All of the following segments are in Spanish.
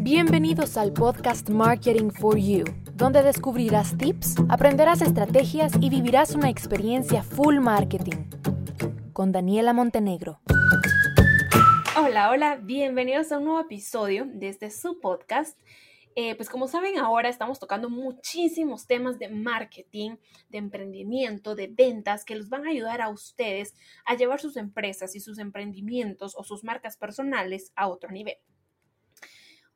Bienvenidos al podcast Marketing for You, donde descubrirás tips, aprenderás estrategias y vivirás una experiencia full marketing. Con Daniela Montenegro. Hola, hola, bienvenidos a un nuevo episodio de este su podcast. Eh, pues como saben ahora estamos tocando muchísimos temas de marketing, de emprendimiento, de ventas que los van a ayudar a ustedes a llevar sus empresas y sus emprendimientos o sus marcas personales a otro nivel.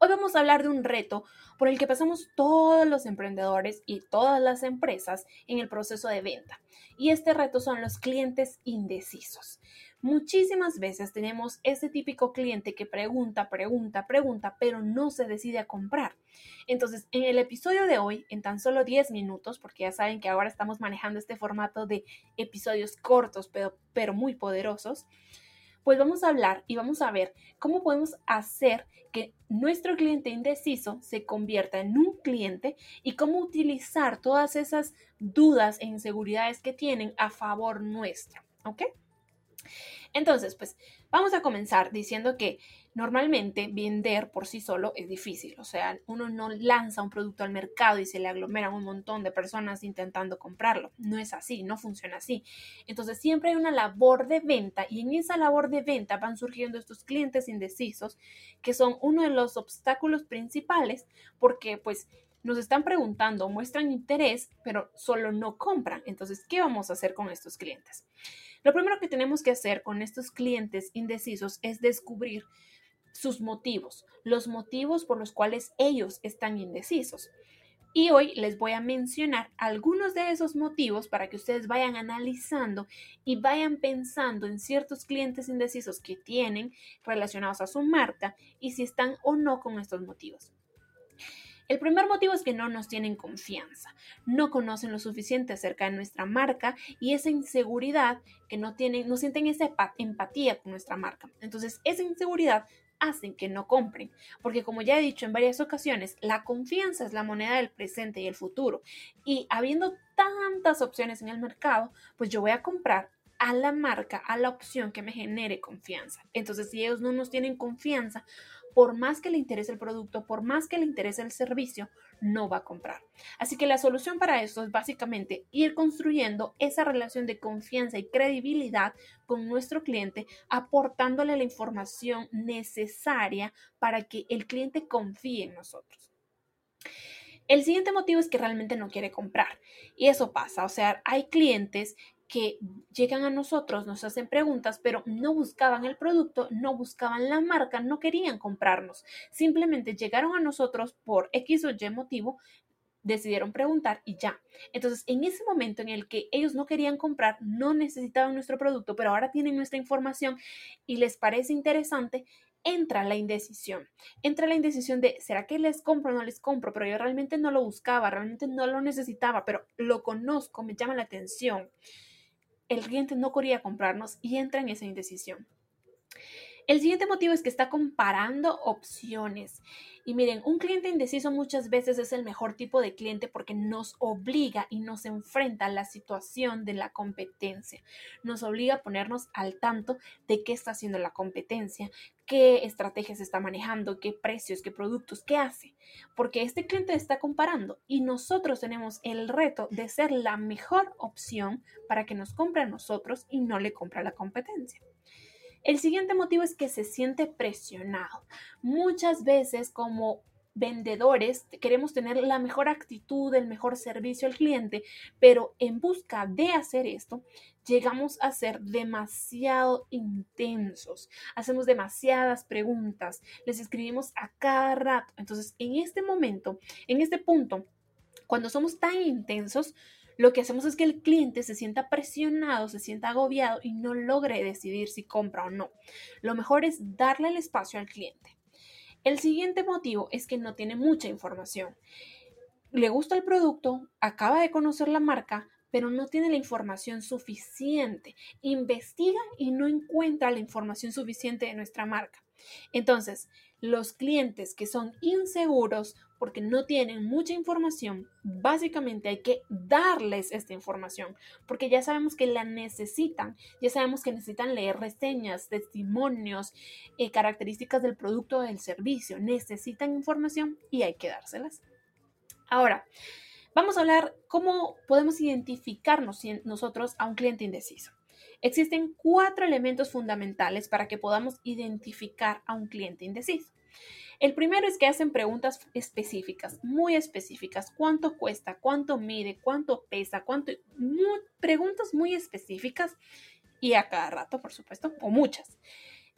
Hoy vamos a hablar de un reto por el que pasamos todos los emprendedores y todas las empresas en el proceso de venta. Y este reto son los clientes indecisos. Muchísimas veces tenemos ese típico cliente que pregunta, pregunta, pregunta, pero no se decide a comprar. Entonces, en el episodio de hoy, en tan solo 10 minutos, porque ya saben que ahora estamos manejando este formato de episodios cortos, pero, pero muy poderosos, pues vamos a hablar y vamos a ver cómo podemos hacer que nuestro cliente indeciso se convierta en un cliente y cómo utilizar todas esas dudas e inseguridades que tienen a favor nuestro. ¿Ok? Entonces, pues vamos a comenzar diciendo que normalmente vender por sí solo es difícil, o sea, uno no lanza un producto al mercado y se le aglomeran un montón de personas intentando comprarlo. No es así, no funciona así. Entonces, siempre hay una labor de venta y en esa labor de venta van surgiendo estos clientes indecisos que son uno de los obstáculos principales porque pues nos están preguntando, muestran interés, pero solo no compran. Entonces, ¿qué vamos a hacer con estos clientes? Lo primero que tenemos que hacer con estos clientes indecisos es descubrir sus motivos, los motivos por los cuales ellos están indecisos. Y hoy les voy a mencionar algunos de esos motivos para que ustedes vayan analizando y vayan pensando en ciertos clientes indecisos que tienen relacionados a su marca y si están o no con estos motivos. El primer motivo es que no nos tienen confianza, no conocen lo suficiente acerca de nuestra marca y esa inseguridad que no tienen, no sienten esa empatía con nuestra marca. Entonces, esa inseguridad hacen que no compren, porque como ya he dicho en varias ocasiones, la confianza es la moneda del presente y el futuro. Y habiendo tantas opciones en el mercado, pues yo voy a comprar a la marca, a la opción que me genere confianza. Entonces, si ellos no nos tienen confianza, por más que le interese el producto, por más que le interese el servicio, no va a comprar. Así que la solución para esto es básicamente ir construyendo esa relación de confianza y credibilidad con nuestro cliente, aportándole la información necesaria para que el cliente confíe en nosotros. El siguiente motivo es que realmente no quiere comprar. Y eso pasa, o sea, hay clientes que llegan a nosotros, nos hacen preguntas, pero no buscaban el producto, no buscaban la marca, no querían comprarnos. Simplemente llegaron a nosotros por X o Y motivo, decidieron preguntar y ya. Entonces, en ese momento en el que ellos no querían comprar, no necesitaban nuestro producto, pero ahora tienen nuestra información y les parece interesante, entra la indecisión. Entra la indecisión de, ¿será que les compro o no les compro? Pero yo realmente no lo buscaba, realmente no lo necesitaba, pero lo conozco, me llama la atención el cliente no quería comprarnos y entra en esa indecisión. El siguiente motivo es que está comparando opciones. Y miren, un cliente indeciso muchas veces es el mejor tipo de cliente porque nos obliga y nos enfrenta a la situación de la competencia. Nos obliga a ponernos al tanto de qué está haciendo la competencia, qué estrategias está manejando, qué precios, qué productos, qué hace. Porque este cliente está comparando y nosotros tenemos el reto de ser la mejor opción para que nos compre a nosotros y no le compre a la competencia. El siguiente motivo es que se siente presionado. Muchas veces como vendedores queremos tener la mejor actitud, el mejor servicio al cliente, pero en busca de hacer esto, llegamos a ser demasiado intensos, hacemos demasiadas preguntas, les escribimos a cada rato. Entonces, en este momento, en este punto, cuando somos tan intensos, lo que hacemos es que el cliente se sienta presionado, se sienta agobiado y no logre decidir si compra o no. Lo mejor es darle el espacio al cliente. El siguiente motivo es que no tiene mucha información. Le gusta el producto, acaba de conocer la marca, pero no tiene la información suficiente. Investiga y no encuentra la información suficiente de nuestra marca. Entonces, los clientes que son inseguros porque no tienen mucha información, básicamente hay que darles esta información, porque ya sabemos que la necesitan, ya sabemos que necesitan leer reseñas, testimonios, eh, características del producto o del servicio, necesitan información y hay que dárselas. Ahora, vamos a hablar cómo podemos identificarnos nosotros a un cliente indeciso. Existen cuatro elementos fundamentales para que podamos identificar a un cliente indeciso. El primero es que hacen preguntas específicas, muy específicas. ¿Cuánto cuesta? ¿Cuánto mide? ¿Cuánto pesa? ¿Cuánto? preguntas muy específicas y a cada rato, por supuesto, o muchas.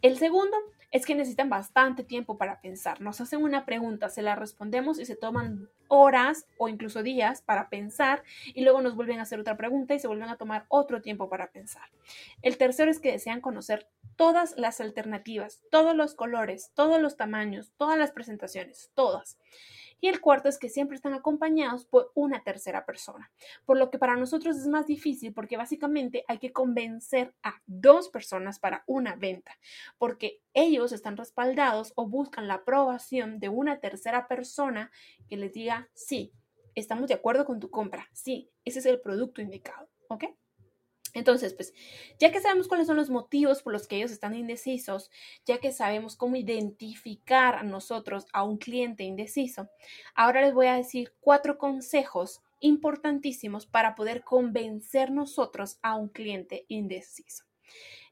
El segundo es que necesitan bastante tiempo para pensar. Nos hacen una pregunta, se la respondemos y se toman horas o incluso días para pensar y luego nos vuelven a hacer otra pregunta y se vuelven a tomar otro tiempo para pensar. El tercero es que desean conocer todas las alternativas, todos los colores, todos los tamaños, todas las presentaciones, todas. Y el cuarto es que siempre están acompañados por una tercera persona, por lo que para nosotros es más difícil porque básicamente hay que convencer a dos personas para una venta, porque ellos están respaldados o buscan la aprobación de una tercera persona que les diga, sí, estamos de acuerdo con tu compra, sí, ese es el producto indicado, ¿ok? Entonces, pues, ya que sabemos cuáles son los motivos por los que ellos están indecisos, ya que sabemos cómo identificar a nosotros a un cliente indeciso, ahora les voy a decir cuatro consejos importantísimos para poder convencer nosotros a un cliente indeciso.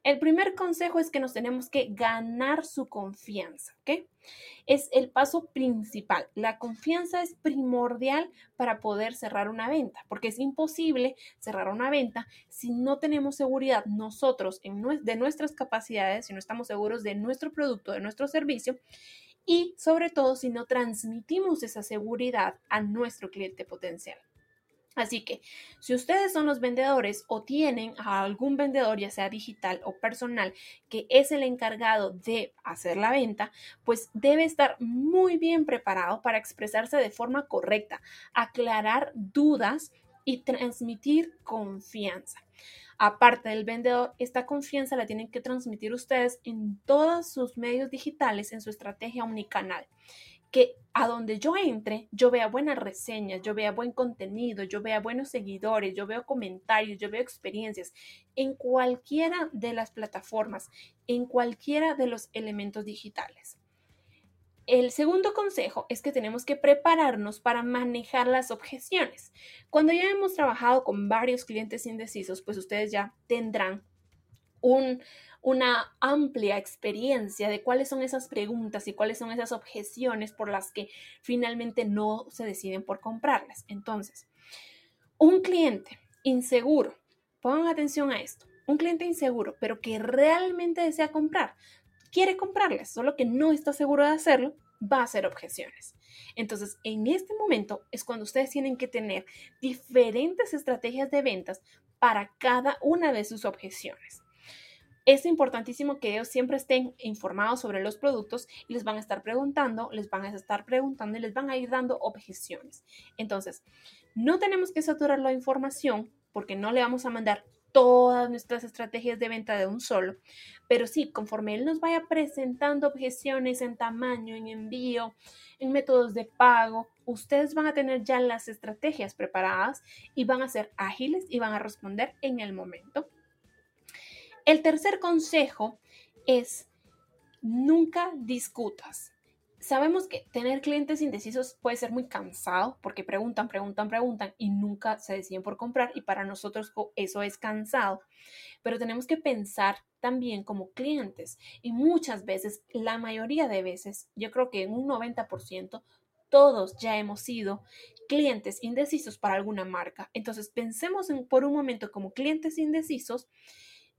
El primer consejo es que nos tenemos que ganar su confianza, ¿ok? Es el paso principal. La confianza es primordial para poder cerrar una venta, porque es imposible cerrar una venta si no tenemos seguridad nosotros de nuestras capacidades, si no estamos seguros de nuestro producto, de nuestro servicio y sobre todo si no transmitimos esa seguridad a nuestro cliente potencial. Así que si ustedes son los vendedores o tienen a algún vendedor, ya sea digital o personal, que es el encargado de hacer la venta, pues debe estar muy bien preparado para expresarse de forma correcta, aclarar dudas y transmitir confianza. Aparte del vendedor, esta confianza la tienen que transmitir ustedes en todos sus medios digitales, en su estrategia omnicanal que a donde yo entre, yo vea buenas reseñas, yo vea buen contenido, yo vea buenos seguidores, yo veo comentarios, yo veo experiencias en cualquiera de las plataformas, en cualquiera de los elementos digitales. El segundo consejo es que tenemos que prepararnos para manejar las objeciones. Cuando ya hemos trabajado con varios clientes indecisos, pues ustedes ya tendrán un, una amplia experiencia de cuáles son esas preguntas y cuáles son esas objeciones por las que finalmente no se deciden por comprarlas. Entonces, un cliente inseguro, pongan atención a esto, un cliente inseguro, pero que realmente desea comprar, quiere comprarles, solo que no está seguro de hacerlo, va a hacer objeciones. Entonces, en este momento es cuando ustedes tienen que tener diferentes estrategias de ventas para cada una de sus objeciones es importantísimo que ellos siempre estén informados sobre los productos y les van a estar preguntando, les van a estar preguntando y les van a ir dando objeciones. Entonces, no tenemos que saturar la información porque no le vamos a mandar todas nuestras estrategias de venta de un solo, pero sí, conforme él nos vaya presentando objeciones en tamaño, en envío, en métodos de pago, ustedes van a tener ya las estrategias preparadas y van a ser ágiles y van a responder en el momento. El tercer consejo es nunca discutas. Sabemos que tener clientes indecisos puede ser muy cansado porque preguntan, preguntan, preguntan y nunca se deciden por comprar y para nosotros eso es cansado. Pero tenemos que pensar también como clientes y muchas veces, la mayoría de veces, yo creo que en un 90%, todos ya hemos sido clientes indecisos para alguna marca. Entonces pensemos en, por un momento como clientes indecisos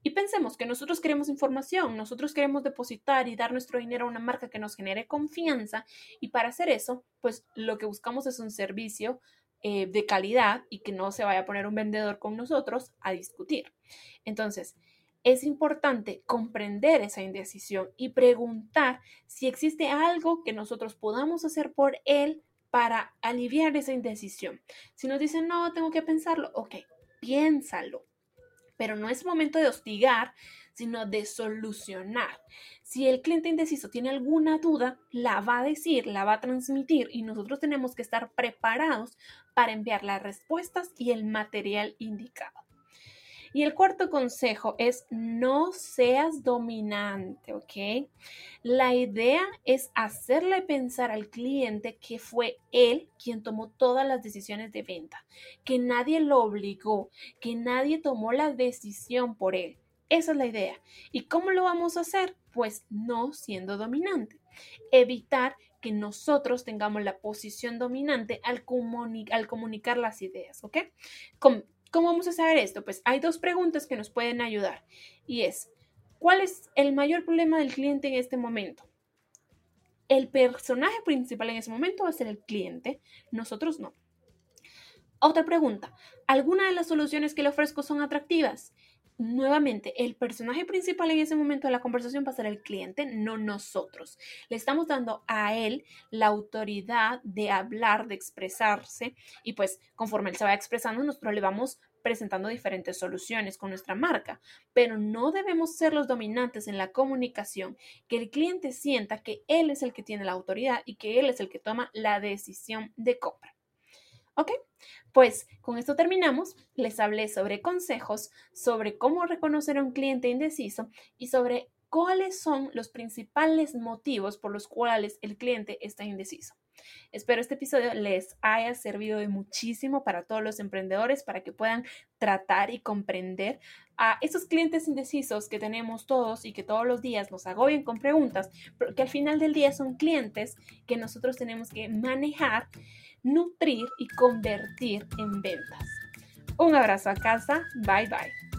y pensemos que nosotros queremos información, nosotros queremos depositar y dar nuestro dinero a una marca que nos genere confianza y para hacer eso, pues lo que buscamos es un servicio eh, de calidad y que no se vaya a poner un vendedor con nosotros a discutir. Entonces, es importante comprender esa indecisión y preguntar si existe algo que nosotros podamos hacer por él para aliviar esa indecisión. Si nos dicen, no, tengo que pensarlo, ok, piénsalo pero no es momento de hostigar, sino de solucionar. Si el cliente indeciso tiene alguna duda, la va a decir, la va a transmitir y nosotros tenemos que estar preparados para enviar las respuestas y el material indicado. Y el cuarto consejo es no seas dominante, ¿ok? La idea es hacerle pensar al cliente que fue él quien tomó todas las decisiones de venta, que nadie lo obligó, que nadie tomó la decisión por él. Esa es la idea. ¿Y cómo lo vamos a hacer? Pues no siendo dominante. Evitar que nosotros tengamos la posición dominante al, comunicar las ideas, ¿ok? ¿Cómo vamos a saber esto? Pues hay dos preguntas que nos pueden ayudar y es, ¿cuál es el mayor problema del cliente en este momento? El personaje principal en ese momento va a ser el cliente, nosotros no. Otra pregunta, ¿alguna de las soluciones que le ofrezco son atractivas? Nuevamente, el personaje principal en ese momento de la conversación va a ser el cliente, no nosotros. Le estamos dando a él la autoridad de hablar, de expresarse y pues conforme él se va expresando, nosotros le vamos presentando diferentes soluciones con nuestra marca, pero no debemos ser los dominantes en la comunicación, que el cliente sienta que él es el que tiene la autoridad y que él es el que toma la decisión de compra. ¿Ok? Pues con esto terminamos. Les hablé sobre consejos, sobre cómo reconocer a un cliente indeciso y sobre cuáles son los principales motivos por los cuales el cliente está indeciso. Espero este episodio les haya servido de muchísimo para todos los emprendedores, para que puedan tratar y comprender a esos clientes indecisos que tenemos todos y que todos los días nos agobian con preguntas, pero que al final del día son clientes que nosotros tenemos que manejar nutrir y convertir en ventas. Un abrazo a casa, bye bye.